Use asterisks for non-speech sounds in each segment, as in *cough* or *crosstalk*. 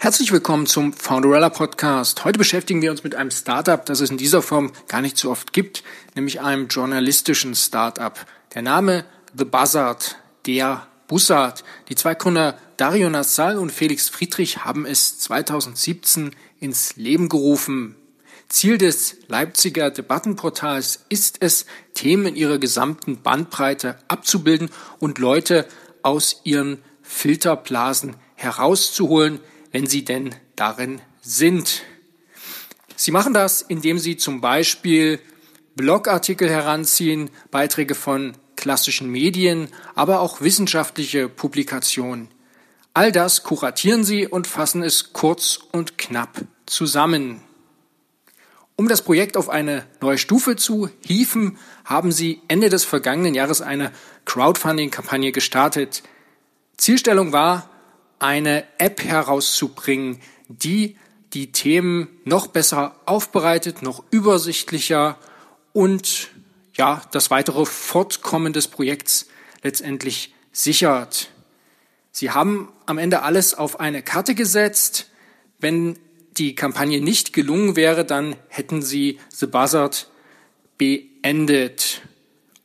Herzlich willkommen zum Founderella Podcast. Heute beschäftigen wir uns mit einem Startup, das es in dieser Form gar nicht so oft gibt, nämlich einem journalistischen Startup. Der Name The Buzzard, der Bussard. Die zwei Gründer Dario Nassal und Felix Friedrich haben es 2017 ins Leben gerufen. Ziel des Leipziger Debattenportals ist es, Themen in ihrer gesamten Bandbreite abzubilden und Leute aus ihren Filterblasen herauszuholen, wenn sie denn darin sind. Sie machen das, indem sie zum Beispiel Blogartikel heranziehen, Beiträge von klassischen Medien, aber auch wissenschaftliche Publikationen. All das kuratieren sie und fassen es kurz und knapp zusammen. Um das Projekt auf eine neue Stufe zu hieven, haben sie Ende des vergangenen Jahres eine Crowdfunding-Kampagne gestartet. Zielstellung war, eine App herauszubringen, die die Themen noch besser aufbereitet, noch übersichtlicher und ja, das weitere Fortkommen des Projekts letztendlich sichert. Sie haben am Ende alles auf eine Karte gesetzt. Wenn die Kampagne nicht gelungen wäre, dann hätten sie The Buzzard beendet.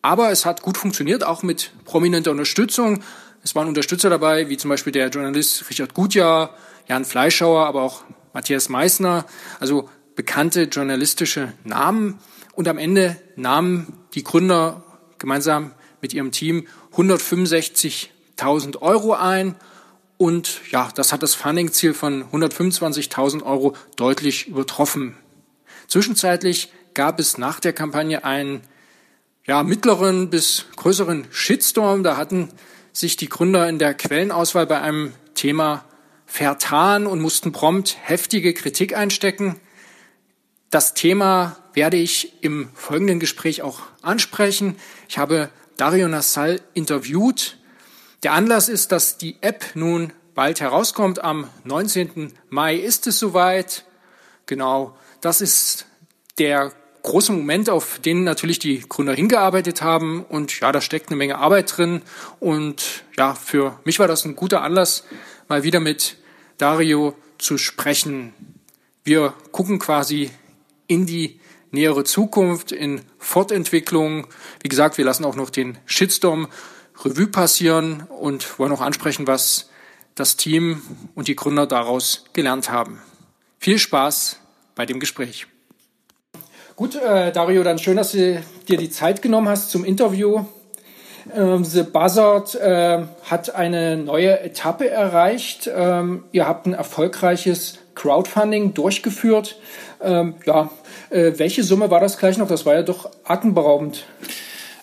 Aber es hat gut funktioniert, auch mit prominenter Unterstützung. Es waren Unterstützer dabei, wie zum Beispiel der Journalist Richard Gutjahr, Jan Fleischhauer, aber auch Matthias Meissner, also bekannte journalistische Namen. Und am Ende nahmen die Gründer gemeinsam mit ihrem Team 165.000 Euro ein. Und ja, das hat das Funding-Ziel von 125.000 Euro deutlich übertroffen. Zwischenzeitlich gab es nach der Kampagne einen ja, mittleren bis größeren Shitstorm. Da hatten sich die Gründer in der Quellenauswahl bei einem Thema vertan und mussten prompt heftige Kritik einstecken. Das Thema werde ich im folgenden Gespräch auch ansprechen. Ich habe Dario Nassal interviewt. Der Anlass ist, dass die App nun bald herauskommt. Am 19. Mai ist es soweit. Genau, das ist der große Moment, auf den natürlich die Gründer hingearbeitet haben. Und ja, da steckt eine Menge Arbeit drin. Und ja, für mich war das ein guter Anlass, mal wieder mit Dario zu sprechen. Wir gucken quasi in die nähere Zukunft, in Fortentwicklung. Wie gesagt, wir lassen auch noch den Shitstorm Revue passieren und wollen auch ansprechen, was das Team und die Gründer daraus gelernt haben. Viel Spaß bei dem Gespräch. Gut, äh, Dario, dann schön, dass du dir die Zeit genommen hast zum Interview. Ähm, The Buzzard äh, hat eine neue Etappe erreicht. Ähm, ihr habt ein erfolgreiches Crowdfunding durchgeführt. Ähm, ja, äh, welche Summe war das gleich noch? Das war ja doch atemberaubend.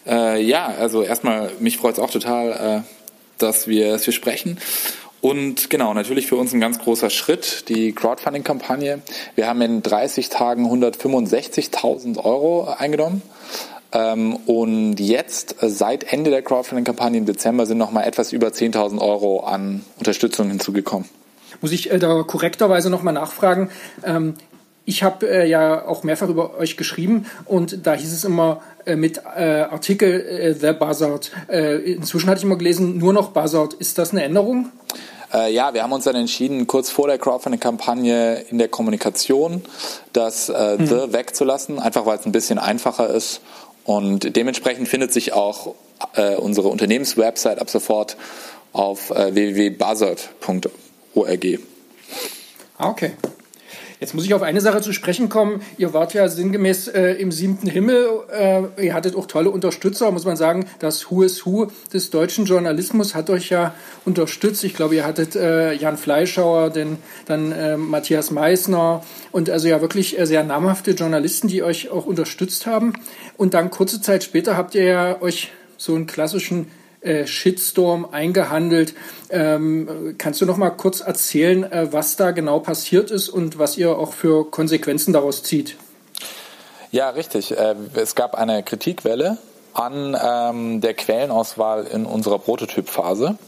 Äh, ja, also erstmal, mich freut es auch total, äh, dass, wir, dass wir sprechen. Und genau, natürlich für uns ein ganz großer Schritt, die Crowdfunding-Kampagne. Wir haben in 30 Tagen 165.000 Euro eingenommen. Ähm, und jetzt, seit Ende der Crowdfunding-Kampagne im Dezember, sind nochmal etwas über 10.000 Euro an Unterstützung hinzugekommen. Muss ich äh, da korrekterweise nochmal nachfragen? Ich habe äh, ja auch mehrfach über euch geschrieben und da hieß es immer äh, mit äh, Artikel äh, The Buzzard. Äh, inzwischen hatte ich immer gelesen, nur noch Buzzard. Ist das eine Änderung? Äh, ja, wir haben uns dann entschieden, kurz vor der Crowdfunding-Kampagne in der Kommunikation das äh, hm. The wegzulassen, einfach weil es ein bisschen einfacher ist. Und dementsprechend findet sich auch unsere Unternehmenswebsite ab sofort auf äh, www.buzzard.org. Ah, okay. Jetzt muss ich auf eine Sache zu sprechen kommen. Ihr wart ja sinngemäß äh, im siebten Himmel. Äh, ihr hattet auch tolle Unterstützer, muss man sagen. Das Who is Who des deutschen Journalismus hat euch ja unterstützt. Ich glaube, ihr hattet äh, Jan Fleischauer, den, dann äh, Matthias Meissner und also ja wirklich äh, sehr namhafte Journalisten, die euch auch unterstützt haben. Und dann kurze Zeit später habt ihr ja euch so einen klassischen äh, Shitstorm eingehandelt. Ähm, kannst du noch mal kurz erzählen, äh, was da genau passiert ist und was ihr auch für Konsequenzen daraus zieht? Ja, richtig. Äh, es gab eine Kritikwelle an ähm, der Quellenauswahl in unserer Prototypphase,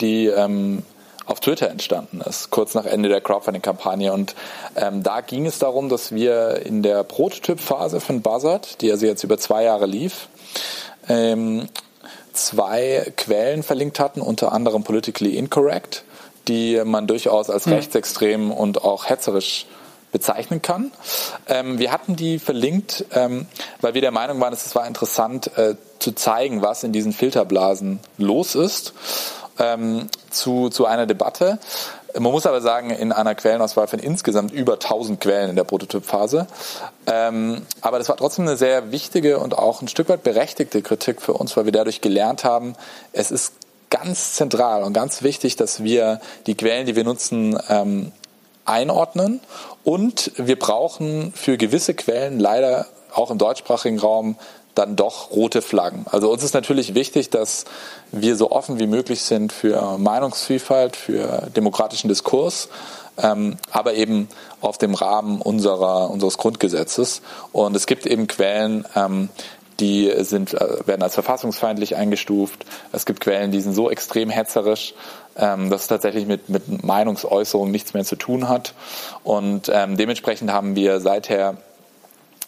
die ähm, auf Twitter entstanden ist, kurz nach Ende der Crowdfunding-Kampagne. Und ähm, da ging es darum, dass wir in der Prototypphase von Buzzard, die also jetzt über zwei Jahre lief, ähm, zwei Quellen verlinkt hatten, unter anderem Politically Incorrect, die man durchaus als hm. rechtsextrem und auch hetzerisch bezeichnen kann. Ähm, wir hatten die verlinkt, ähm, weil wir der Meinung waren, es war interessant äh, zu zeigen, was in diesen Filterblasen los ist, ähm, zu, zu einer Debatte. Man muss aber sagen, in einer Quellenauswahl von insgesamt über 1000 Quellen in der Prototypphase. Ähm, aber das war trotzdem eine sehr wichtige und auch ein Stück weit berechtigte Kritik für uns, weil wir dadurch gelernt haben, es ist ganz zentral und ganz wichtig, dass wir die Quellen, die wir nutzen, ähm, einordnen. Und wir brauchen für gewisse Quellen leider auch im deutschsprachigen Raum dann doch rote Flaggen. Also uns ist natürlich wichtig, dass wir so offen wie möglich sind für Meinungsvielfalt, für demokratischen Diskurs, ähm, aber eben auf dem Rahmen unserer, unseres Grundgesetzes. Und es gibt eben Quellen, ähm, die sind, äh, werden als verfassungsfeindlich eingestuft. Es gibt Quellen, die sind so extrem hetzerisch, ähm, dass es tatsächlich mit, mit Meinungsäußerung nichts mehr zu tun hat. Und ähm, dementsprechend haben wir seither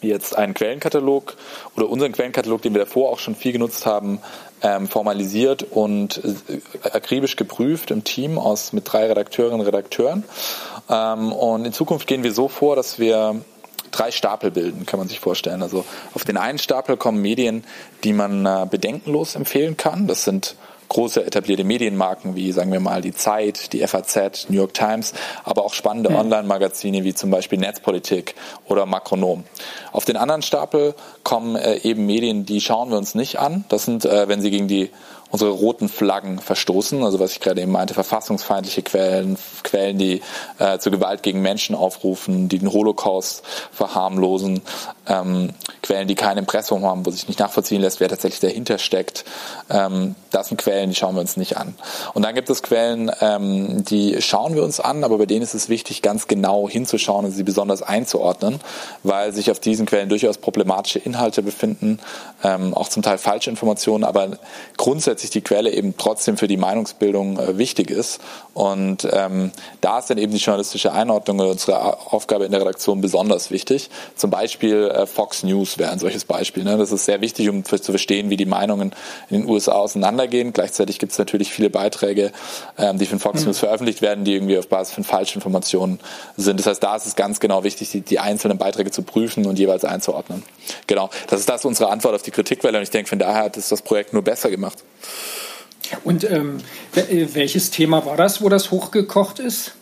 jetzt einen Quellenkatalog oder unseren Quellenkatalog, den wir davor auch schon viel genutzt haben, ähm, formalisiert und äh, akribisch geprüft im Team aus mit drei Redakteurinnen und Redakteuren. Ähm, und in Zukunft gehen wir so vor, dass wir drei Stapel bilden, kann man sich vorstellen. Also auf den einen Stapel kommen Medien, die man äh, bedenkenlos empfehlen kann. Das sind große etablierte Medienmarken wie, sagen wir mal, die Zeit, die FAZ, New York Times, aber auch spannende mhm. Online-Magazine wie zum Beispiel Netzpolitik oder Makronom. Auf den anderen Stapel kommen äh, eben Medien, die schauen wir uns nicht an. Das sind, äh, wenn sie gegen die unsere roten Flaggen verstoßen. Also was ich gerade eben meinte, verfassungsfeindliche Quellen, Quellen, die äh, zu Gewalt gegen Menschen aufrufen, die den Holocaust verharmlosen, ähm, Quellen, die kein Impressum haben, wo sich nicht nachvollziehen lässt, wer tatsächlich dahinter steckt. Ähm, das sind Quellen, die schauen wir uns nicht an. Und dann gibt es Quellen, ähm, die schauen wir uns an, aber bei denen ist es wichtig, ganz genau hinzuschauen und sie besonders einzuordnen, weil sich auf diesen Quellen durchaus problematische Inhalte befinden, ähm, auch zum Teil falsche Informationen, aber grundsätzlich die Quelle eben trotzdem für die Meinungsbildung äh, wichtig ist. Und ähm, da ist dann eben die journalistische Einordnung und unsere Aufgabe in der Redaktion besonders wichtig. Zum Beispiel äh, Fox News wäre ein solches Beispiel. Ne? Das ist sehr wichtig, um zu verstehen, wie die Meinungen in den USA auseinandergehen. Gleichzeitig gibt es natürlich viele Beiträge, ähm, die von Fox mhm. News veröffentlicht werden, die irgendwie auf Basis von Falschinformationen sind. Das heißt, da ist es ganz genau wichtig, die, die einzelnen Beiträge zu prüfen und jeweils einzuordnen. Genau, das ist das unsere Antwort auf die Kritikwelle und ich denke, von daher hat es das Projekt nur besser gemacht. Und ähm, äh, welches Thema war das, wo das hochgekocht ist?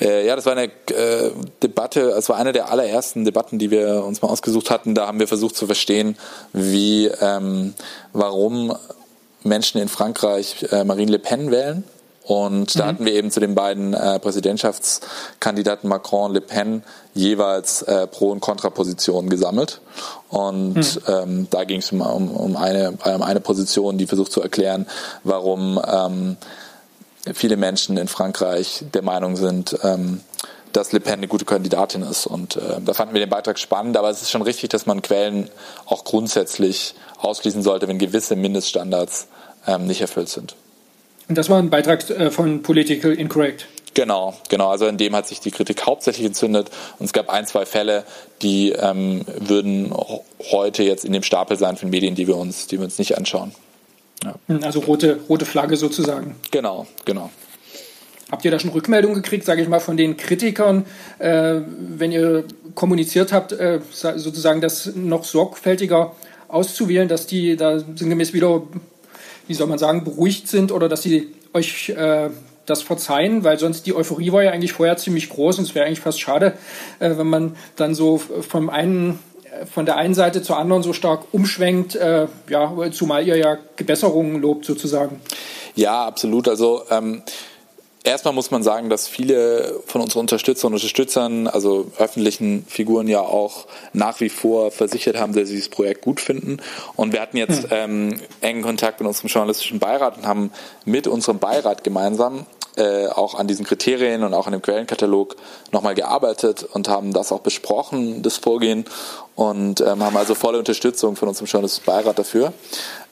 Äh, ja, das war eine äh, Debatte, es war eine der allerersten Debatten, die wir uns mal ausgesucht hatten. Da haben wir versucht zu verstehen, wie, ähm, warum Menschen in Frankreich äh, Marine Le Pen wählen und da mhm. hatten wir eben zu den beiden äh, Präsidentschaftskandidaten Macron und Le Pen jeweils äh, Pro- und Kontrapositionen gesammelt. Und mhm. ähm, da ging es um, um, eine, um eine Position, die versucht zu erklären, warum ähm, viele Menschen in Frankreich der Meinung sind, ähm, dass Le Pen eine gute Kandidatin ist. Und äh, da fanden wir den Beitrag spannend, aber es ist schon richtig, dass man Quellen auch grundsätzlich ausschließen sollte, wenn gewisse Mindeststandards ähm, nicht erfüllt sind. Und das war ein Beitrag äh, von Political Incorrect. Genau, genau. Also in dem hat sich die Kritik hauptsächlich entzündet. Und es gab ein, zwei Fälle, die ähm, würden heute jetzt in dem Stapel sein von Medien, die wir uns, die wir uns nicht anschauen. Ja. Also rote, rote Flagge sozusagen. Genau, genau. Habt ihr da schon Rückmeldungen gekriegt, sage ich mal, von den Kritikern, äh, wenn ihr kommuniziert habt, äh, sozusagen das noch sorgfältiger auszuwählen, dass die da sinngemäß wieder wie soll man sagen, beruhigt sind oder dass sie euch äh, das verzeihen, weil sonst die Euphorie war ja eigentlich vorher ziemlich groß und es wäre eigentlich fast schade, äh, wenn man dann so vom einen von der einen Seite zur anderen so stark umschwenkt, äh, ja, zumal ihr ja Gebesserungen lobt sozusagen. Ja, absolut. Also ähm, Erstmal muss man sagen, dass viele von unseren Unterstützern und Unterstützern, also öffentlichen Figuren ja auch nach wie vor versichert haben, dass sie das Projekt gut finden. Und wir hatten jetzt hm. ähm, engen Kontakt mit unserem journalistischen Beirat und haben mit unserem Beirat gemeinsam äh, auch an diesen Kriterien und auch an dem Quellenkatalog nochmal gearbeitet und haben das auch besprochen, das Vorgehen und ähm, haben also volle Unterstützung von unserem journalistischen Beirat dafür.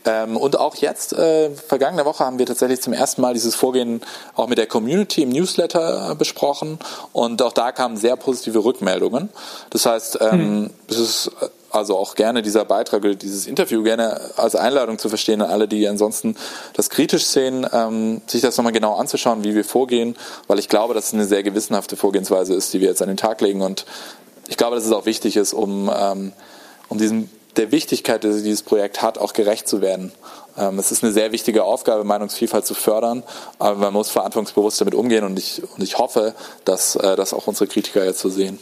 Ähm, und auch jetzt, äh, vergangene Woche, haben wir tatsächlich zum ersten Mal dieses Vorgehen auch mit der Community im Newsletter äh, besprochen. Und auch da kamen sehr positive Rückmeldungen. Das heißt, ähm, mhm. es ist also auch gerne dieser Beitrag dieses Interview gerne als Einladung zu verstehen an alle, die ansonsten das kritisch sehen, ähm, sich das nochmal genau anzuschauen, wie wir vorgehen, weil ich glaube, dass es eine sehr gewissenhafte Vorgehensweise ist, die wir jetzt an den Tag legen und ich glaube, dass es auch wichtig ist, um, ähm, um diesen, der Wichtigkeit, die dieses Projekt hat, auch gerecht zu werden. Ähm, es ist eine sehr wichtige Aufgabe, Meinungsvielfalt zu fördern, aber man muss verantwortungsbewusst damit umgehen und ich, und ich hoffe, dass äh, das auch unsere Kritiker jetzt so sehen.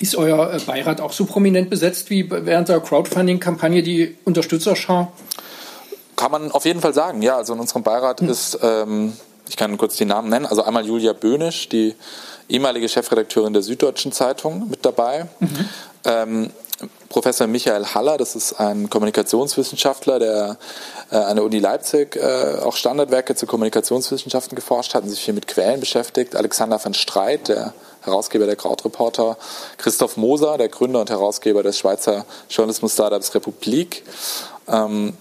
Ist euer äh, Beirat auch so prominent besetzt wie während der Crowdfunding-Kampagne die Unterstützerschar? Kann man auf jeden Fall sagen, ja. Also in unserem Beirat hm. ist, ähm, ich kann kurz die Namen nennen, also einmal Julia Böhnisch, die ehemalige Chefredakteurin der Süddeutschen Zeitung mit dabei. Mhm. Ähm, Professor Michael Haller, das ist ein Kommunikationswissenschaftler, der äh, an der Uni Leipzig äh, auch Standardwerke zu Kommunikationswissenschaften geforscht hat und sich viel mit Quellen beschäftigt. Alexander van Streit, der Herausgeber der Krautreporter, Christoph Moser, der Gründer und Herausgeber des Schweizer Journalismus-Startups Republik ähm,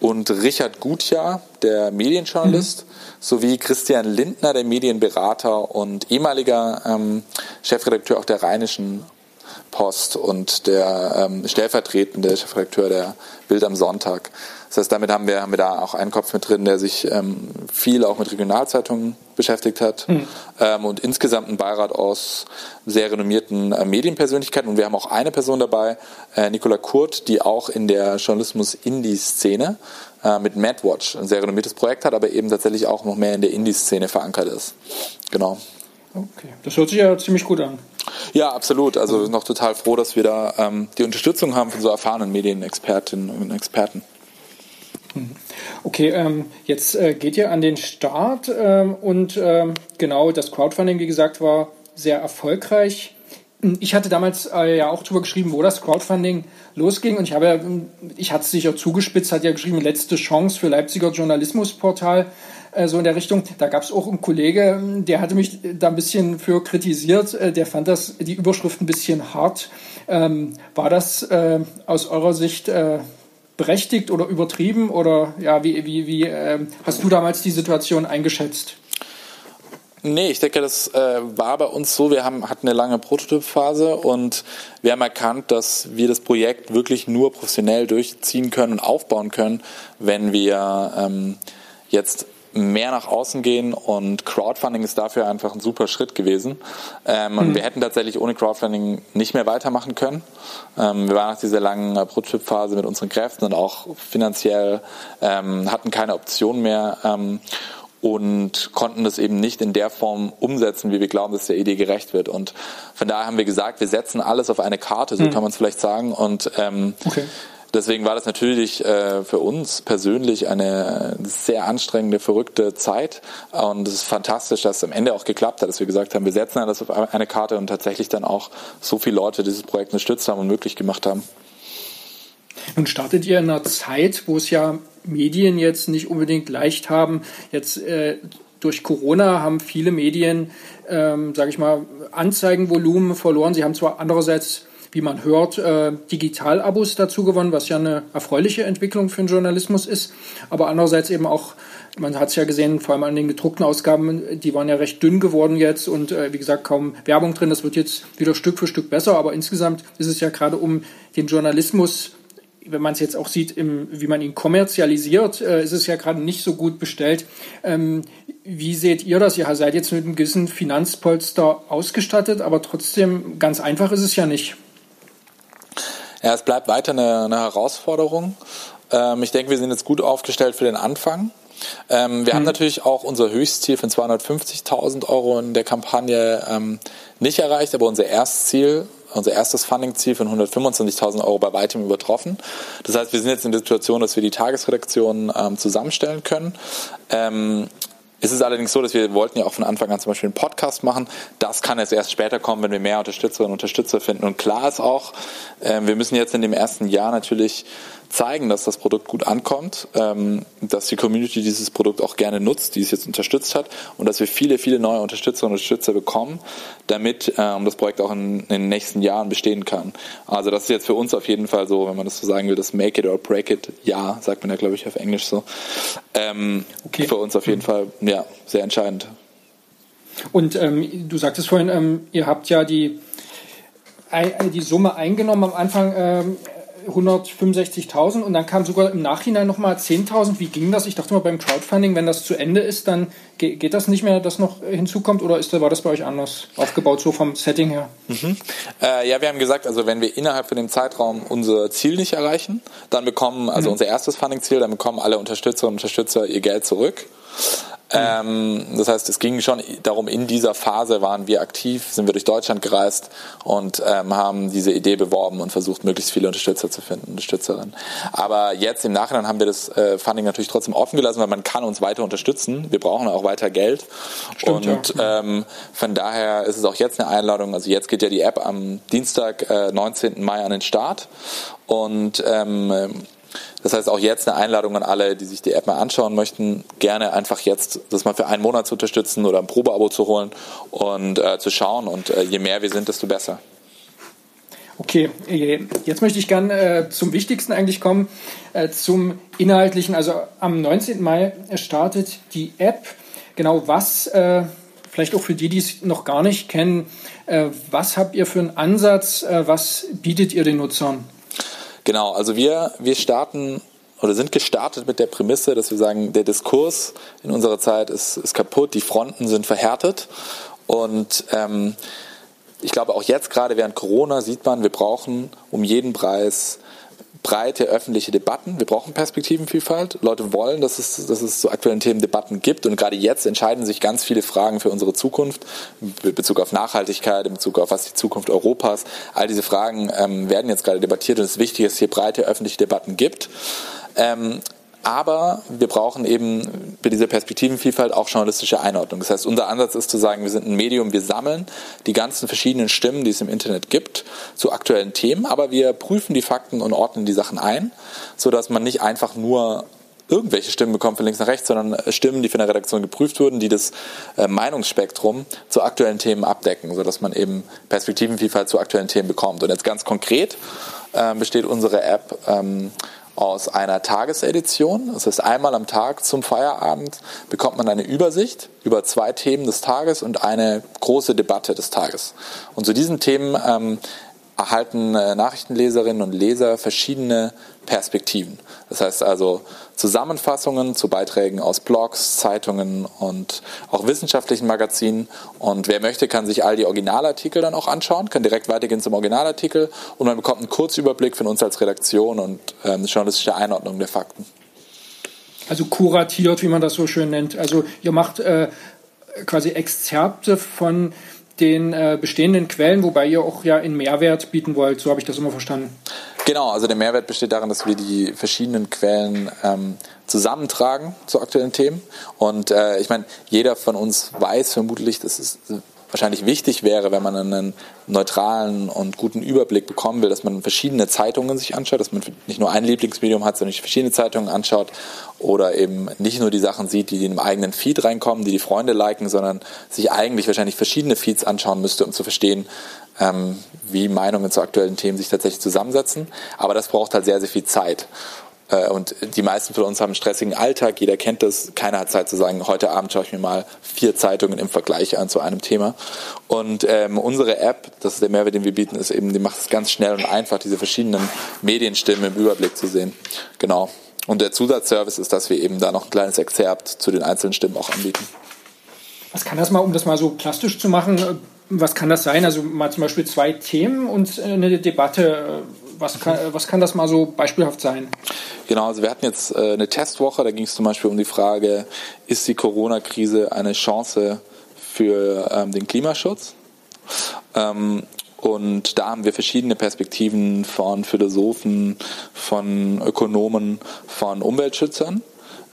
und Richard Gutjahr, der Medienjournalist, mhm. sowie Christian Lindner, der Medienberater und ehemaliger ähm, Chefredakteur auch der Rheinischen Post und der ähm, stellvertretende Chefredakteur der Bild am Sonntag. Das heißt, damit haben wir, haben wir da auch einen Kopf mit drin, der sich ähm, viel auch mit Regionalzeitungen beschäftigt hat mhm. ähm, und insgesamt ein Beirat aus sehr renommierten äh, Medienpersönlichkeiten. Und wir haben auch eine Person dabei, äh, Nicola Kurt, die auch in der Journalismus-Indie-Szene äh, mit Madwatch ein sehr renommiertes Projekt hat, aber eben tatsächlich auch noch mehr in der Indie-Szene verankert ist. Genau. Okay, das hört sich ja ziemlich gut an. Ja, absolut. Also noch total froh, dass wir da ähm, die Unterstützung haben von so erfahrenen Medienexpertinnen und Experten. Mhm. Okay, ähm, jetzt äh, geht ihr an den Start ähm, und ähm, genau das Crowdfunding, wie gesagt, war sehr erfolgreich. Ich hatte damals äh, ja auch darüber geschrieben, wo das Crowdfunding losging und ich habe ja, ich hatte es sicher zugespitzt, hat ja geschrieben, letzte Chance für Leipziger Journalismusportal äh, so in der Richtung. Da gab es auch einen Kollege, der hatte mich da ein bisschen für kritisiert. Äh, der fand das die Überschrift ein bisschen hart. Ähm, war das äh, aus eurer Sicht äh, berechtigt oder übertrieben oder ja, wie, wie, wie äh, hast du damals die Situation eingeschätzt? Nee, ich denke, das äh, war bei uns so, wir haben, hatten eine lange Prototypphase und wir haben erkannt, dass wir das Projekt wirklich nur professionell durchziehen können und aufbauen können, wenn wir ähm, jetzt mehr nach außen gehen und Crowdfunding ist dafür einfach ein super Schritt gewesen. Ähm, mhm. Wir hätten tatsächlich ohne Crowdfunding nicht mehr weitermachen können. Ähm, wir waren nach dieser langen Prototyp-Phase mit unseren Kräften und auch finanziell ähm, hatten keine Option mehr ähm, und konnten das eben nicht in der Form umsetzen, wie wir glauben, dass der Idee gerecht wird. Und von daher haben wir gesagt, wir setzen alles auf eine Karte, so mhm. kann man es vielleicht sagen. Und ähm, okay Deswegen war das natürlich äh, für uns persönlich eine sehr anstrengende, verrückte Zeit. Und es ist fantastisch, dass es am Ende auch geklappt hat, dass wir gesagt haben, wir setzen alles auf eine Karte und tatsächlich dann auch so viele Leute dieses Projekt unterstützt haben und möglich gemacht haben. Nun startet ihr in einer Zeit, wo es ja Medien jetzt nicht unbedingt leicht haben. Jetzt äh, durch Corona haben viele Medien, ähm, sage ich mal, Anzeigenvolumen verloren. Sie haben zwar andererseits wie man hört, äh, Digital-Abos dazu gewonnen, was ja eine erfreuliche Entwicklung für den Journalismus ist. Aber andererseits eben auch, man hat es ja gesehen, vor allem an den gedruckten Ausgaben, die waren ja recht dünn geworden jetzt und äh, wie gesagt kaum Werbung drin. Das wird jetzt wieder Stück für Stück besser, aber insgesamt ist es ja gerade um den Journalismus wenn man es jetzt auch sieht, im, wie man ihn kommerzialisiert, äh, ist es ja gerade nicht so gut bestellt. Ähm, wie seht ihr das? Ihr seid jetzt mit einem gewissen Finanzpolster ausgestattet, aber trotzdem ganz einfach ist es ja nicht. Ja, es bleibt weiter eine, eine Herausforderung. Ähm, ich denke, wir sind jetzt gut aufgestellt für den Anfang. Ähm, wir mhm. haben natürlich auch unser Höchstziel von 250.000 Euro in der Kampagne ähm, nicht erreicht, aber unser Erstziel, unser erstes Funding-Ziel von 125.000 Euro bei weitem übertroffen. Das heißt, wir sind jetzt in der Situation, dass wir die Tagesredaktion ähm, zusammenstellen können. Ähm, es ist allerdings so, dass wir wollten ja auch von Anfang an zum Beispiel einen Podcast machen. Das kann jetzt erst später kommen, wenn wir mehr Unterstützerinnen und Unterstützer finden. Und klar ist auch, äh, wir müssen jetzt in dem ersten Jahr natürlich zeigen, dass das Produkt gut ankommt, ähm, dass die Community dieses Produkt auch gerne nutzt, die es jetzt unterstützt hat und dass wir viele, viele neue Unterstützerinnen und Unterstützer bekommen, damit ähm, das Projekt auch in, in, den nächsten Jahren bestehen kann. Also das ist jetzt für uns auf jeden Fall so, wenn man das so sagen will, das Make it or break it, ja, sagt man ja glaube ich auf Englisch so. Ähm, okay. Für uns auf jeden mhm. Fall, ja, sehr entscheidend. Und ähm, du sagtest vorhin, ähm, ihr habt ja die die Summe eingenommen am Anfang. Ähm 165.000 und dann kam sogar im Nachhinein nochmal 10.000. Wie ging das? Ich dachte mal beim Crowdfunding, wenn das zu Ende ist, dann geht das nicht mehr, dass noch hinzukommt oder ist, war das bei euch anders aufgebaut, so vom Setting her? Mhm. Äh, ja, wir haben gesagt, also wenn wir innerhalb von dem Zeitraum unser Ziel nicht erreichen, dann bekommen, also mhm. unser erstes Funding-Ziel, dann bekommen alle Unterstützerinnen und Unterstützer ihr Geld zurück. Ähm, das heißt, es ging schon darum, in dieser Phase waren wir aktiv, sind wir durch Deutschland gereist und ähm, haben diese Idee beworben und versucht, möglichst viele Unterstützer zu finden, Unterstützerinnen. Aber jetzt im Nachhinein haben wir das äh, Funding natürlich trotzdem offen gelassen, weil man kann uns weiter unterstützen. Wir brauchen auch weiter Geld. Stimmt, und ja. ähm, von daher ist es auch jetzt eine Einladung. Also jetzt geht ja die App am Dienstag, äh, 19. Mai an den Start. Und ähm, das heißt auch jetzt eine Einladung an alle, die sich die App mal anschauen möchten, gerne einfach jetzt das mal für einen Monat zu unterstützen oder ein Probeabo zu holen und äh, zu schauen. Und äh, je mehr wir sind, desto besser. Okay, jetzt möchte ich gerne äh, zum Wichtigsten eigentlich kommen, äh, zum Inhaltlichen. Also am 19. Mai startet die App. Genau was, äh, vielleicht auch für die, die es noch gar nicht kennen, äh, was habt ihr für einen Ansatz, was bietet ihr den Nutzern? Genau, also wir, wir starten oder sind gestartet mit der Prämisse, dass wir sagen, der Diskurs in unserer Zeit ist, ist kaputt, die Fronten sind verhärtet. Und ähm, ich glaube auch jetzt gerade während Corona sieht man, wir brauchen um jeden Preis breite öffentliche Debatten. Wir brauchen Perspektivenvielfalt. Leute wollen, dass es, dass es zu aktuellen Themen Debatten gibt. Und gerade jetzt entscheiden sich ganz viele Fragen für unsere Zukunft in Bezug auf Nachhaltigkeit, in Bezug auf was die Zukunft Europas. All diese Fragen ähm, werden jetzt gerade debattiert und es ist wichtig, dass es hier breite öffentliche Debatten gibt. Ähm, aber wir brauchen eben bei dieser Perspektivenvielfalt auch journalistische Einordnung. Das heißt, unser Ansatz ist zu sagen, wir sind ein Medium, wir sammeln die ganzen verschiedenen Stimmen, die es im Internet gibt, zu aktuellen Themen, aber wir prüfen die Fakten und ordnen die Sachen ein, sodass man nicht einfach nur irgendwelche Stimmen bekommt von links nach rechts, sondern Stimmen, die von der Redaktion geprüft wurden, die das äh, Meinungsspektrum zu aktuellen Themen abdecken, sodass man eben Perspektivenvielfalt zu aktuellen Themen bekommt. Und jetzt ganz konkret äh, besteht unsere App ähm, aus einer Tagesedition. Das heißt, einmal am Tag zum Feierabend bekommt man eine Übersicht über zwei Themen des Tages und eine große Debatte des Tages. Und zu diesen Themen ähm, erhalten äh, Nachrichtenleserinnen und Leser verschiedene Perspektiven. Das heißt also Zusammenfassungen zu Beiträgen aus Blogs, Zeitungen und auch wissenschaftlichen Magazinen. Und wer möchte, kann sich all die Originalartikel dann auch anschauen, kann direkt weitergehen zum Originalartikel und man bekommt einen Kurzüberblick von uns als Redaktion und eine journalistische Einordnung der Fakten. Also kuratiert, wie man das so schön nennt. Also ihr macht äh, quasi Exzerpte von den äh, bestehenden Quellen, wobei ihr auch ja in Mehrwert bieten wollt. So habe ich das immer verstanden. Genau, also der Mehrwert besteht darin, dass wir die verschiedenen Quellen ähm, zusammentragen zu aktuellen Themen. Und äh, ich meine, jeder von uns weiß vermutlich, dass es wahrscheinlich wichtig wäre, wenn man einen neutralen und guten Überblick bekommen will, dass man verschiedene Zeitungen sich anschaut, dass man nicht nur ein Lieblingsmedium hat, sondern sich verschiedene Zeitungen anschaut oder eben nicht nur die Sachen sieht, die in einem eigenen Feed reinkommen, die die Freunde liken, sondern sich eigentlich wahrscheinlich verschiedene Feeds anschauen müsste, um zu verstehen, ähm, wie Meinungen zu aktuellen Themen sich tatsächlich zusammensetzen. Aber das braucht halt sehr, sehr viel Zeit. Äh, und die meisten von uns haben einen stressigen Alltag, jeder kennt das. Keiner hat Zeit zu sagen, heute Abend schaue ich mir mal vier Zeitungen im Vergleich an zu einem Thema. Und ähm, unsere App, das ist der Mehrwert, den wir bieten, ist eben, die macht es ganz schnell und einfach, diese verschiedenen Medienstimmen im Überblick zu sehen. Genau. Und der Zusatzservice ist, dass wir eben da noch ein kleines Exzerpt zu den einzelnen Stimmen auch anbieten. Was kann das mal, um das mal so plastisch zu machen, was kann das sein? Also mal zum Beispiel zwei Themen und eine Debatte. Was kann, was kann das mal so beispielhaft sein? Genau, also wir hatten jetzt äh, eine Testwoche, da ging es zum Beispiel um die Frage, ist die Corona-Krise eine Chance für ähm, den Klimaschutz? Ähm, und da haben wir verschiedene Perspektiven von Philosophen, von Ökonomen, von Umweltschützern.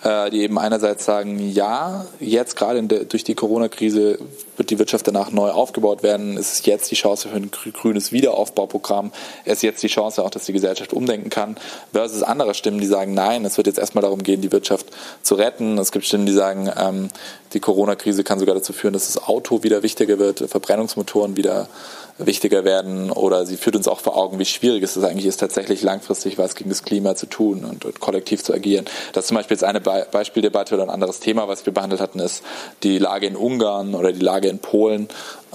Äh, die eben einerseits sagen, ja, jetzt gerade durch die Corona-Krise wird die Wirtschaft danach neu aufgebaut werden. Es ist jetzt die Chance für ein grünes Wiederaufbauprogramm. Es ist jetzt die Chance auch, dass die Gesellschaft umdenken kann. Versus andere Stimmen, die sagen, nein, es wird jetzt erstmal darum gehen, die Wirtschaft zu retten. Es gibt Stimmen, die sagen, ähm, die Corona-Krise kann sogar dazu führen, dass das Auto wieder wichtiger wird, Verbrennungsmotoren wieder wichtiger werden oder sie führt uns auch vor Augen, wie schwierig es eigentlich ist, tatsächlich langfristig was gegen das Klima zu tun und, und kollektiv zu agieren. Das ist zum Beispiel jetzt eine Be Beispieldebatte oder ein anderes Thema, was wir behandelt hatten, ist die Lage in Ungarn oder die Lage in Polen.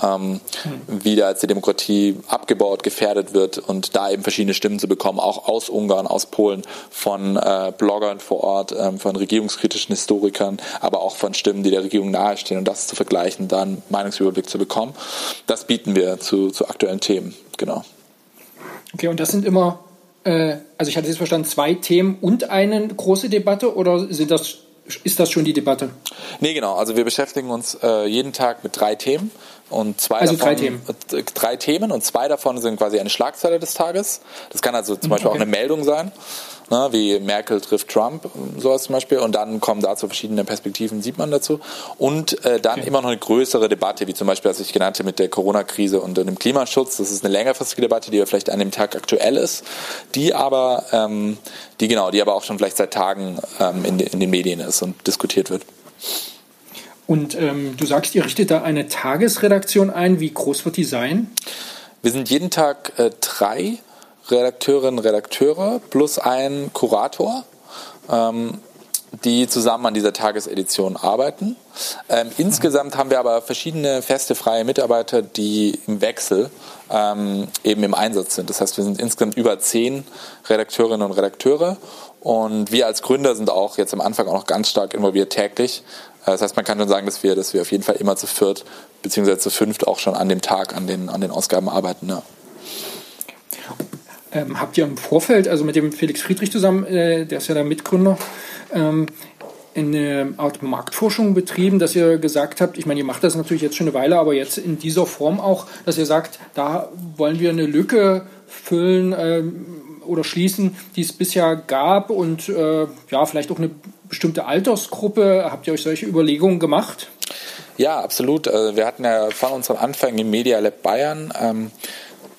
Ähm, mhm. wie da jetzt die Demokratie abgebaut, gefährdet wird und da eben verschiedene Stimmen zu bekommen, auch aus Ungarn, aus Polen, von äh, Bloggern vor Ort, ähm, von regierungskritischen Historikern, aber auch von Stimmen, die der Regierung nahestehen und das zu vergleichen, dann Meinungsüberblick zu bekommen. Das bieten wir zu, zu aktuellen Themen, genau. Okay, und das sind immer, äh, also ich hatte jetzt verstanden, zwei Themen und eine große Debatte oder sind das ist das schon die Debatte? Nee, genau. Also wir beschäftigen uns äh, jeden Tag mit drei Themen und zwei also davon, drei Themen. Drei Themen und zwei davon sind quasi eine Schlagzeile des Tages. Das kann also zum Beispiel okay. auch eine Meldung sein ne, wie Merkel trifft Trump, sowas zum Beispiel. Und dann kommen dazu verschiedene Perspektiven, sieht man dazu. Und äh, dann okay. immer noch eine größere Debatte, wie zum Beispiel, was ich genannt habe mit der Corona-Krise und dem Klimaschutz. Das ist eine längerfristige Debatte, die vielleicht an dem Tag aktuell ist, die aber, ähm, die genau, die aber auch schon vielleicht seit Tagen ähm, in, in den Medien ist und diskutiert wird. Und ähm, du sagst, ihr richtet da eine Tagesredaktion ein. Wie groß wird die sein? Wir sind jeden Tag äh, drei Redakteurinnen, Redakteure plus ein Kurator, ähm, die zusammen an dieser Tagesedition arbeiten. Ähm, insgesamt haben wir aber verschiedene feste freie Mitarbeiter, die im Wechsel ähm, eben im Einsatz sind. Das heißt, wir sind insgesamt über zehn Redakteurinnen und Redakteure und wir als Gründer sind auch jetzt am Anfang auch noch ganz stark involviert täglich. Äh, das heißt, man kann schon sagen, dass wir, dass wir auf jeden Fall immer zu viert beziehungsweise zu fünft auch schon an dem Tag an den, an den Ausgaben arbeiten. Ja. Ähm, habt ihr im Vorfeld, also mit dem Felix Friedrich zusammen, äh, der ist ja der Mitgründer, ähm, eine Art Marktforschung betrieben, dass ihr gesagt habt, ich meine, ihr macht das natürlich jetzt schon eine Weile, aber jetzt in dieser Form auch, dass ihr sagt, da wollen wir eine Lücke füllen ähm, oder schließen, die es bisher gab und äh, ja, vielleicht auch eine bestimmte Altersgruppe. Habt ihr euch solche Überlegungen gemacht? Ja, absolut. Also wir hatten ja von unserem Anfang im Media Lab Bayern ähm, äh,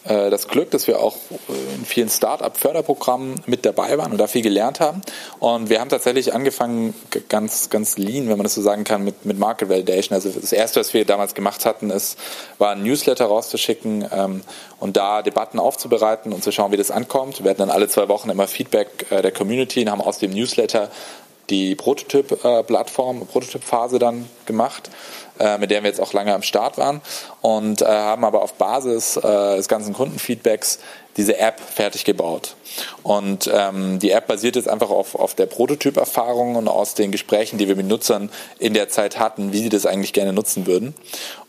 das Glück, dass wir auch äh, in vielen Start-up-Förderprogrammen mit dabei waren und da viel gelernt haben. Und wir haben tatsächlich angefangen, ganz, ganz lean, wenn man das so sagen kann, mit, mit Market Validation. Also das Erste, was wir damals gemacht hatten, ist, war ein Newsletter rauszuschicken ähm, und da Debatten aufzubereiten und zu schauen, wie das ankommt. Wir hatten dann alle zwei Wochen immer Feedback äh, der Community und haben aus dem Newsletter die Prototyp-Plattform, Prototyp-Phase dann gemacht äh, mit der wir jetzt auch lange am Start waren und äh, haben aber auf Basis äh, des ganzen Kundenfeedbacks diese App fertig gebaut. Und ähm, die App basiert jetzt einfach auf, auf der Prototyperfahrung und aus den Gesprächen, die wir mit Nutzern in der Zeit hatten, wie sie das eigentlich gerne nutzen würden.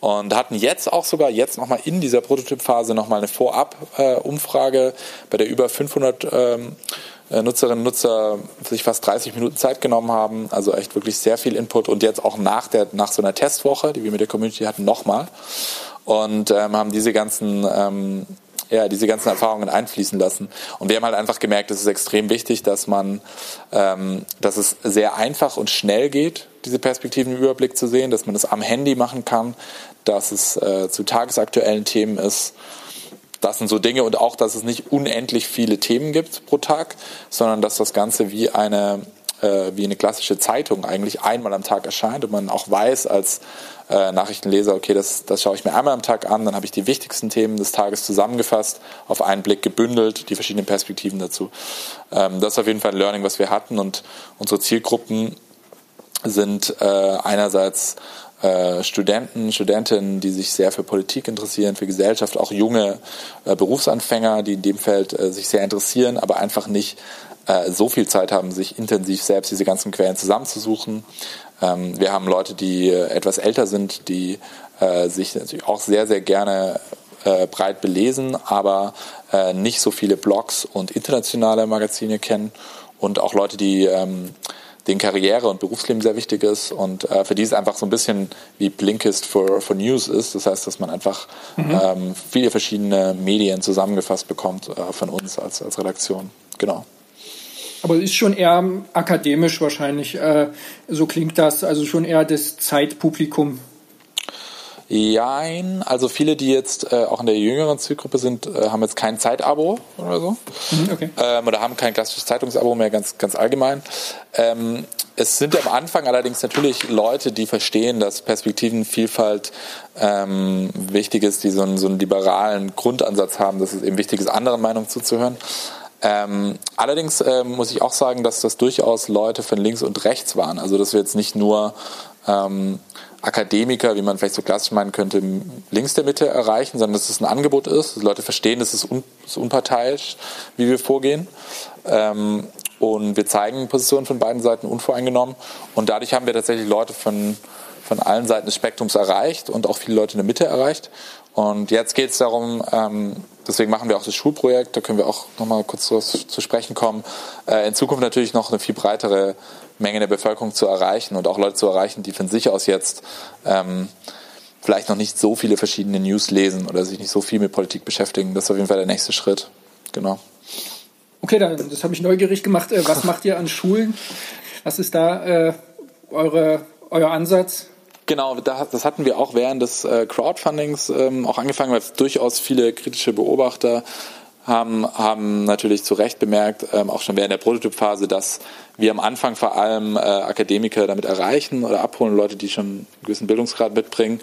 Und hatten jetzt auch sogar jetzt nochmal in dieser Prototypphase nochmal eine Vorab-Umfrage äh, bei der über 500 ähm, äh, Nutzerinnen und Nutzer sich fast 30 Minuten Zeit genommen haben, also echt wirklich sehr viel Input und jetzt auch nach der nach so einer Testwoche, die wir mit der Community hatten, nochmal und ähm, haben diese ganzen ähm, ja, diese ganzen Erfahrungen einfließen lassen. Und wir haben halt einfach gemerkt, es ist extrem wichtig, dass man, ähm, dass es sehr einfach und schnell geht, diese Perspektiven im Überblick zu sehen, dass man das am Handy machen kann, dass es äh, zu tagesaktuellen Themen ist das sind so Dinge und auch, dass es nicht unendlich viele Themen gibt pro Tag, sondern dass das Ganze wie eine äh, wie eine klassische Zeitung eigentlich einmal am Tag erscheint und man auch weiß als äh, Nachrichtenleser, okay, das, das schaue ich mir einmal am Tag an, dann habe ich die wichtigsten Themen des Tages zusammengefasst, auf einen Blick gebündelt, die verschiedenen Perspektiven dazu. Ähm, das ist auf jeden Fall ein Learning, was wir hatten und unsere Zielgruppen sind äh, einerseits äh, Studenten, Studentinnen, die sich sehr für Politik interessieren, für Gesellschaft, auch junge äh, Berufsanfänger, die in dem Feld äh, sich sehr interessieren, aber einfach nicht so viel Zeit haben, sich intensiv selbst diese ganzen Quellen zusammenzusuchen. Ähm, wir haben Leute, die etwas älter sind, die sich natürlich auch sehr, sehr gerne breit belesen, aber nicht so viele Blogs und internationale Magazine kennen und auch Leute, die ähm, den Karriere- und Berufsleben sehr wichtig ist und äh, für die es einfach so ein bisschen wie Blinkist für, für News ist. Das heißt, dass man einfach mhm. ähm, viele verschiedene Medien zusammengefasst bekommt äh, von uns als, als Redaktion. Genau. Aber es ist schon eher akademisch wahrscheinlich, äh, so klingt das, also schon eher das Zeitpublikum Jein, also viele, die jetzt äh, auch in der jüngeren Zielgruppe sind, äh, haben jetzt kein Zeitabo oder so. Mhm, okay. ähm, oder haben kein klassisches Zeitungsabo mehr, ganz, ganz allgemein. Ähm, es sind am Anfang allerdings natürlich Leute, die verstehen, dass Perspektivenvielfalt ähm, wichtig ist, die so einen, so einen liberalen Grundansatz haben, dass es eben wichtig ist, anderen Meinungen zuzuhören. Ähm, allerdings ähm, muss ich auch sagen, dass das durchaus Leute von links und rechts waren. Also dass wir jetzt nicht nur ähm, Akademiker, wie man vielleicht so klassisch meinen könnte, links der Mitte erreichen, sondern dass es ein Angebot ist, dass Leute verstehen, dass es un, dass unparteiisch, wie wir vorgehen. Ähm, und wir zeigen Positionen von beiden Seiten unvoreingenommen. Und dadurch haben wir tatsächlich Leute von, von allen Seiten des Spektrums erreicht und auch viele Leute in der Mitte erreicht. Und jetzt geht es darum, ähm, deswegen machen wir auch das Schulprojekt, da können wir auch nochmal kurz zu, zu sprechen kommen, äh, in Zukunft natürlich noch eine viel breitere Menge der Bevölkerung zu erreichen und auch Leute zu erreichen, die von sich aus jetzt ähm, vielleicht noch nicht so viele verschiedene News lesen oder sich nicht so viel mit Politik beschäftigen. Das ist auf jeden Fall der nächste Schritt. Genau. Okay, dann, das habe ich neugierig gemacht. Äh, was *laughs* macht ihr an Schulen? Was ist da äh, eure, euer Ansatz? Genau, das hatten wir auch während des äh, Crowdfundings ähm, auch angefangen, weil es durchaus viele kritische Beobachter haben, haben natürlich zu Recht bemerkt, ähm, auch schon während der Prototypphase, dass wir am Anfang vor allem äh, Akademiker damit erreichen oder abholen, Leute, die schon einen gewissen Bildungsgrad mitbringen.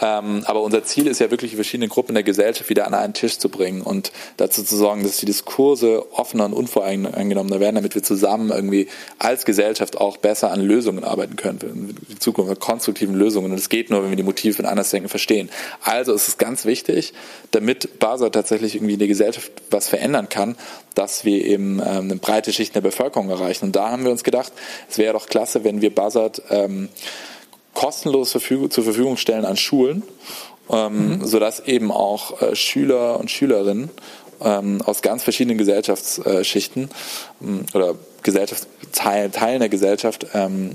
Ähm, aber unser Ziel ist ja wirklich, die verschiedenen Gruppen der Gesellschaft wieder an einen Tisch zu bringen und dazu zu sorgen, dass die Diskurse offener und unvoreingenommener werden, damit wir zusammen irgendwie als Gesellschaft auch besser an Lösungen arbeiten können, die Zukunft mit konstruktiven Lösungen. Und es geht nur, wenn wir die Motive von Andersdenken verstehen. Also ist es ganz wichtig, damit Basel tatsächlich irgendwie in der Gesellschaft was verändern kann, dass wir eben ähm, eine breite Schicht der Bevölkerung erreichen. Und da haben wir uns gedacht, es wäre doch klasse, wenn wir Buzzard ähm, kostenlos zur Verfügung stellen an Schulen, ähm, mhm. sodass eben auch äh, Schüler und Schülerinnen ähm, aus ganz verschiedenen Gesellschaftsschichten ähm, oder Gesellschaftsteilen Teilen der Gesellschaft ähm,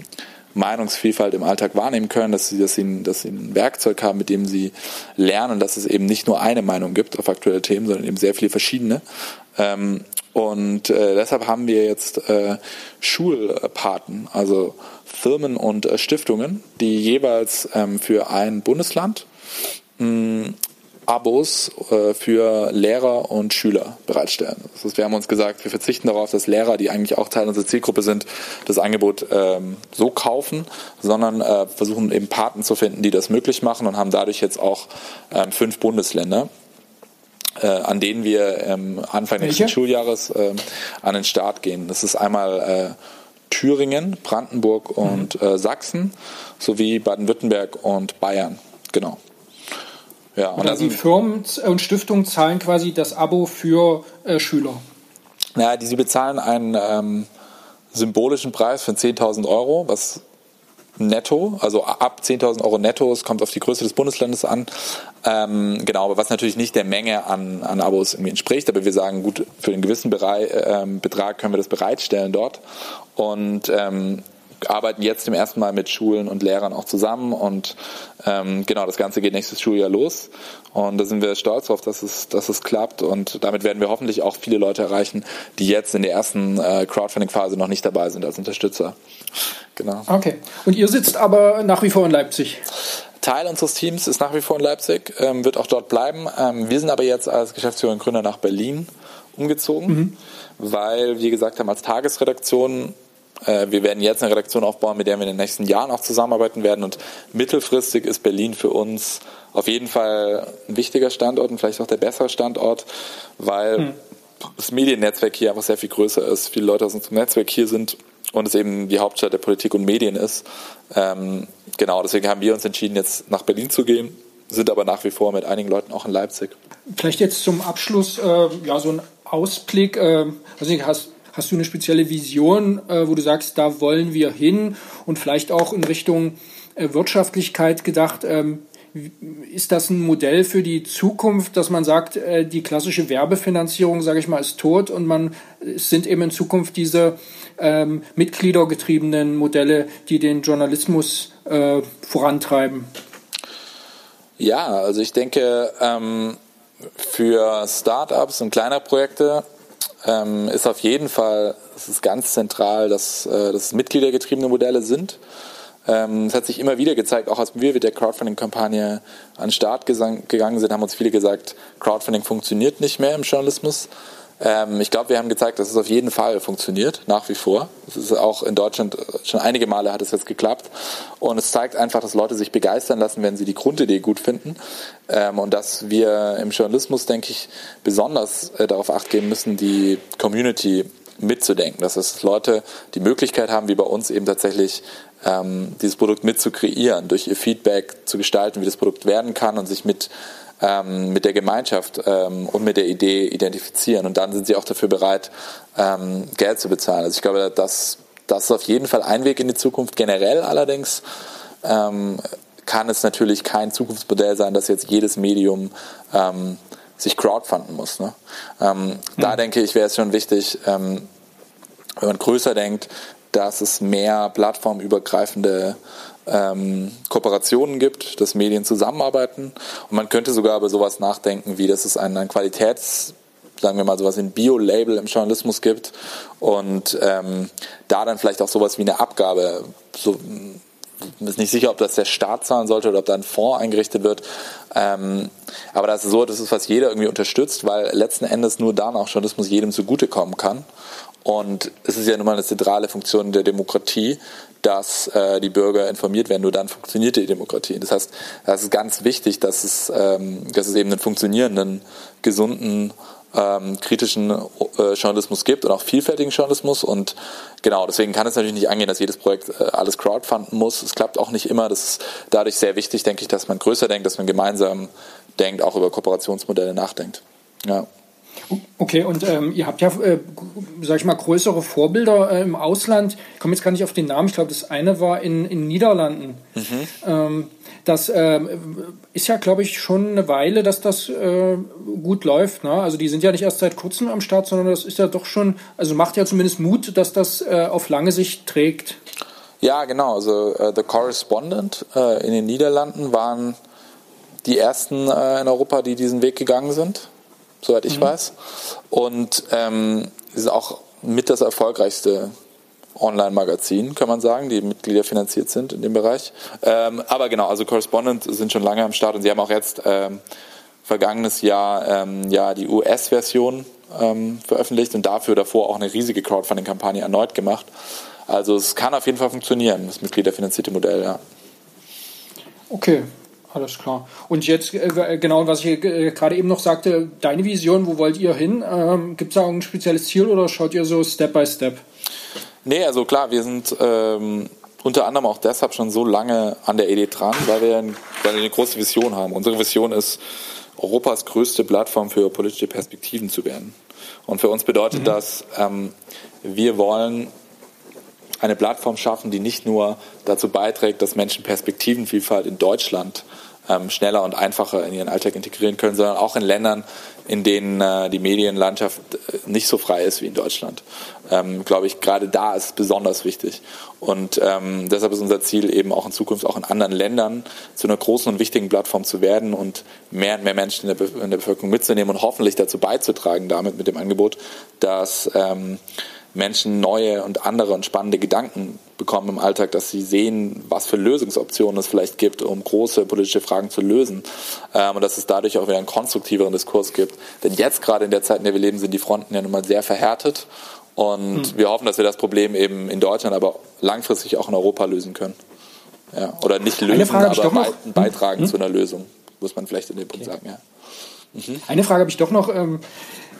Meinungsvielfalt im Alltag wahrnehmen können, dass sie, dass, sie, dass sie ein Werkzeug haben, mit dem sie lernen, dass es eben nicht nur eine Meinung gibt auf aktuelle Themen, sondern eben sehr viele verschiedene. Ähm, und äh, deshalb haben wir jetzt äh, Schulpaten, also Firmen und äh, Stiftungen, die jeweils ähm, für ein Bundesland mh, Abos äh, für Lehrer und Schüler bereitstellen. Das heißt, wir haben uns gesagt, wir verzichten darauf, dass Lehrer, die eigentlich auch Teil unserer Zielgruppe sind, das Angebot ähm, so kaufen, sondern äh, versuchen eben Paten zu finden, die das möglich machen und haben dadurch jetzt auch ähm, fünf Bundesländer äh, an denen wir ähm, Anfang Welche? nächsten Schuljahres an den Start gehen. Das ist einmal äh, Thüringen, Brandenburg und mhm. äh, Sachsen sowie Baden-Württemberg und Bayern. Genau. Ja, und also die Firmen und Stiftungen zahlen quasi das Abo für äh, Schüler. Naja, die, sie bezahlen einen ähm, symbolischen Preis von 10.000 Euro, was netto, also ab 10.000 Euro netto, es kommt auf die Größe des Bundeslandes an. Ähm, genau, aber was natürlich nicht der Menge an, an Abos irgendwie entspricht, aber wir sagen, gut, für einen gewissen Bereich, ähm, Betrag können wir das bereitstellen dort und ähm, arbeiten jetzt zum ersten Mal mit Schulen und Lehrern auch zusammen und ähm, genau, das Ganze geht nächstes Schuljahr los und da sind wir stolz darauf, dass es, dass es klappt und damit werden wir hoffentlich auch viele Leute erreichen, die jetzt in der ersten äh, Crowdfunding-Phase noch nicht dabei sind als Unterstützer. Genau. Okay. Und ihr sitzt aber nach wie vor in Leipzig? Teil unseres Teams ist nach wie vor in Leipzig, ähm, wird auch dort bleiben. Ähm, wir sind aber jetzt als Geschäftsführer und Gründer nach Berlin umgezogen, mhm. weil wir gesagt haben, als Tagesredaktion wir werden jetzt eine Redaktion aufbauen, mit der wir in den nächsten Jahren auch zusammenarbeiten werden. Und mittelfristig ist Berlin für uns auf jeden Fall ein wichtiger Standort und vielleicht auch der bessere Standort, weil hm. das Mediennetzwerk hier einfach sehr viel größer ist. Viele Leute aus unserem Netzwerk hier sind und es eben die Hauptstadt der Politik und Medien ist. Ähm, genau, deswegen haben wir uns entschieden, jetzt nach Berlin zu gehen, sind aber nach wie vor mit einigen Leuten auch in Leipzig. Vielleicht jetzt zum Abschluss äh, ja so ein Ausblick. Äh, also hast Hast du eine spezielle Vision, äh, wo du sagst, da wollen wir hin und vielleicht auch in Richtung äh, Wirtschaftlichkeit gedacht? Ähm, ist das ein Modell für die Zukunft, dass man sagt, äh, die klassische Werbefinanzierung, sage ich mal, ist tot und man es sind eben in Zukunft diese ähm, mitgliedergetriebenen Modelle, die den Journalismus äh, vorantreiben? Ja, also ich denke, ähm, für Startups und kleine Projekte ähm, ist auf jeden Fall, es ist ganz zentral, dass, äh, dass es mitgliedergetriebene Modelle sind. Ähm, es hat sich immer wieder gezeigt, auch als wir mit der Crowdfunding-Kampagne an den Start gegangen sind, haben uns viele gesagt, Crowdfunding funktioniert nicht mehr im Journalismus. Ähm, ich glaube, wir haben gezeigt, dass es auf jeden Fall funktioniert, nach wie vor. Es ist auch in Deutschland schon einige Male hat es jetzt geklappt. Und es zeigt einfach, dass Leute sich begeistern lassen, wenn sie die Grundidee gut finden. Ähm, und dass wir im Journalismus, denke ich, besonders äh, darauf acht geben müssen, die Community mitzudenken. Dass es Leute die Möglichkeit haben, wie bei uns eben tatsächlich ähm, dieses Produkt mit zu kreieren, durch ihr Feedback zu gestalten, wie das Produkt werden kann und sich mit ähm, mit der Gemeinschaft ähm, und mit der Idee identifizieren. Und dann sind sie auch dafür bereit, ähm, Geld zu bezahlen. Also ich glaube, das, das ist auf jeden Fall ein Weg in die Zukunft. Generell allerdings ähm, kann es natürlich kein Zukunftsmodell sein, dass jetzt jedes Medium ähm, sich crowdfunden muss. Ne? Mhm. Da denke ich, wäre es schon wichtig, ähm, wenn man größer denkt, dass es mehr plattformübergreifende ähm, Kooperationen gibt, dass Medien zusammenarbeiten. Und man könnte sogar über sowas nachdenken, wie dass es ein, ein Qualitäts sagen wir mal sowas wie ein Bio-Label im Journalismus gibt und ähm, da dann vielleicht auch sowas wie eine Abgabe so ist nicht sicher, ob das der Staat zahlen sollte oder ob da ein Fonds eingerichtet wird. Ähm, aber das ist so, das ist, was jeder irgendwie unterstützt, weil letzten Endes nur dann auch Journalismus jedem zugutekommen kann. Und es ist ja nun mal eine zentrale Funktion der Demokratie, dass äh, die Bürger informiert werden. Nur dann funktioniert die Demokratie. Das heißt, das ist ganz wichtig, dass es, ähm, dass es eben einen funktionierenden, gesunden ähm, kritischen äh, Journalismus gibt und auch vielfältigen Journalismus. Und genau, deswegen kann es natürlich nicht angehen, dass jedes Projekt äh, alles crowdfunden muss. Es klappt auch nicht immer. Das ist dadurch sehr wichtig, denke ich, dass man größer denkt, dass man gemeinsam denkt, auch über Kooperationsmodelle nachdenkt. Ja. Okay, und ähm, ihr habt ja, äh, sag ich mal, größere Vorbilder äh, im Ausland. Ich komme jetzt gar nicht auf den Namen. Ich glaube, das eine war in den Niederlanden. Mhm. Ähm, das äh, ist ja, glaube ich, schon eine Weile, dass das äh, gut läuft. Ne? Also die sind ja nicht erst seit kurzem am Start, sondern das ist ja doch schon, also macht ja zumindest Mut, dass das äh, auf lange Sicht trägt. Ja, genau. Also äh, The Correspondent äh, in den Niederlanden waren die ersten äh, in Europa, die diesen Weg gegangen sind, soweit ich mhm. weiß. Und ähm, ist auch mit das erfolgreichste Online-Magazin, kann man sagen, die Mitglieder finanziert sind in dem Bereich. Ähm, aber genau, also Correspondent sind schon lange am Start und sie haben auch jetzt ähm, vergangenes Jahr ähm, ja die US-Version ähm, veröffentlicht und dafür davor auch eine riesige Crowdfunding-Kampagne erneut gemacht. Also es kann auf jeden Fall funktionieren, das mitgliederfinanzierte Modell, ja. Okay, alles klar. Und jetzt, äh, genau, was ich äh, gerade eben noch sagte, deine Vision, wo wollt ihr hin? Ähm, Gibt es da ein spezielles Ziel oder schaut ihr so Step by Step? Nee, also klar, wir sind ähm, unter anderem auch deshalb schon so lange an der ED dran, weil wir, weil wir eine große Vision haben. Unsere Vision ist, Europas größte Plattform für politische Perspektiven zu werden. Und für uns bedeutet mhm. das, ähm, wir wollen eine Plattform schaffen, die nicht nur dazu beiträgt, dass Menschen Perspektivenvielfalt in Deutschland ähm, schneller und einfacher in ihren Alltag integrieren können, sondern auch in Ländern, in denen äh, die Medienlandschaft äh, nicht so frei ist wie in Deutschland. Ähm, Glaube ich, gerade da ist es besonders wichtig. Und ähm, deshalb ist unser Ziel eben auch in Zukunft auch in anderen Ländern zu einer großen und wichtigen Plattform zu werden und mehr und mehr Menschen in der, Be in der Bevölkerung mitzunehmen und hoffentlich dazu beizutragen, damit mit dem Angebot, dass ähm, Menschen neue und andere und spannende Gedanken bekommen im Alltag, dass sie sehen, was für Lösungsoptionen es vielleicht gibt, um große politische Fragen zu lösen. Ähm, und dass es dadurch auch wieder einen konstruktiveren Diskurs gibt. Denn jetzt gerade in der Zeit, in der wir leben, sind die Fronten ja nun mal sehr verhärtet. Und hm. wir hoffen, dass wir das Problem eben in Deutschland, aber langfristig auch in Europa lösen können. Ja, oder nicht lösen, aber be beitragen hm? zu einer Lösung, muss man vielleicht in dem Punkt okay. sagen. Ja. Mhm. Eine Frage habe ich doch noch. Ähm,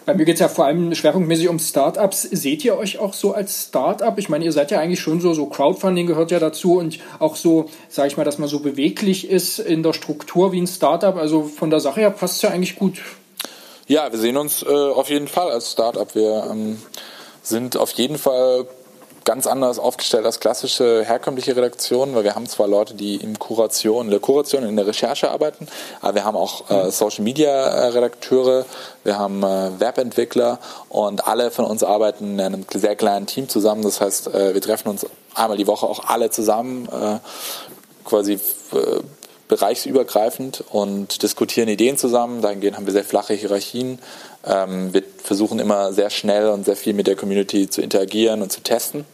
bei mir geht es ja vor allem schwerpunktmäßig um Startups. Seht ihr euch auch so als Startup? Ich meine, ihr seid ja eigentlich schon so, so Crowdfunding gehört ja dazu und auch so, sage ich mal, dass man so beweglich ist in der Struktur wie ein Startup. Also von der Sache her passt es ja eigentlich gut. Ja, wir sehen uns äh, auf jeden Fall als Startup. Wir ähm, sind auf jeden Fall ganz anders aufgestellt als klassische herkömmliche Redaktionen, weil wir haben zwar Leute, die in Kuration, in der Kuration, in der Recherche arbeiten, aber wir haben auch äh, mhm. Social Media äh, Redakteure, wir haben äh, Webentwickler und alle von uns arbeiten in einem sehr kleinen Team zusammen. Das heißt, äh, wir treffen uns einmal die Woche auch alle zusammen, äh, quasi äh, bereichsübergreifend und diskutieren Ideen zusammen. Dahingehend haben wir sehr flache Hierarchien. Ähm, wir versuchen immer sehr schnell und sehr viel mit der Community zu interagieren und zu testen.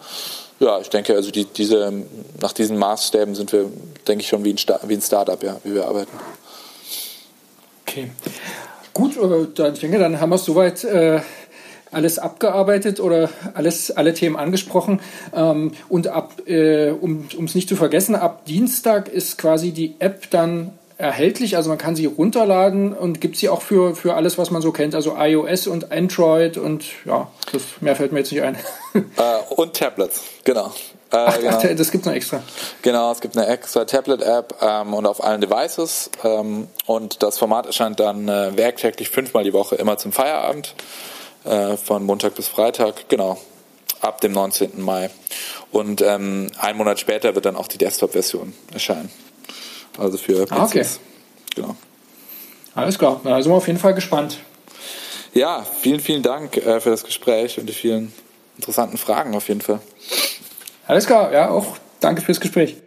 Ja, ich denke, also die, diese, nach diesen Maßstäben sind wir, denke ich, schon wie ein, Sta wie ein Startup, ja, wie wir arbeiten. Okay. Gut, dann, ich denke, dann haben wir es soweit äh, alles abgearbeitet oder alles, alle Themen angesprochen. Ähm, und ab, äh, um es nicht zu vergessen, ab Dienstag ist quasi die App dann erhältlich, also man kann sie runterladen und gibt sie auch für, für alles, was man so kennt, also iOS und Android und ja, das, mehr fällt mir jetzt nicht ein. *laughs* Äh, und Tablets, genau. Äh, ach, genau. ach, das gibt noch extra. Genau, es gibt eine extra Tablet-App ähm, und auf allen Devices. Ähm, und das Format erscheint dann äh, werktäglich fünfmal die Woche, immer zum Feierabend, äh, von Montag bis Freitag, genau, ab dem 19. Mai. Und ähm, einen Monat später wird dann auch die Desktop-Version erscheinen. Also für PCs. Ah, okay. Genau. Alles klar, da sind wir auf jeden Fall gespannt. Ja, vielen, vielen Dank äh, für das Gespräch und die vielen interessanten Fragen auf jeden Fall. Alles klar, ja, auch danke fürs Gespräch.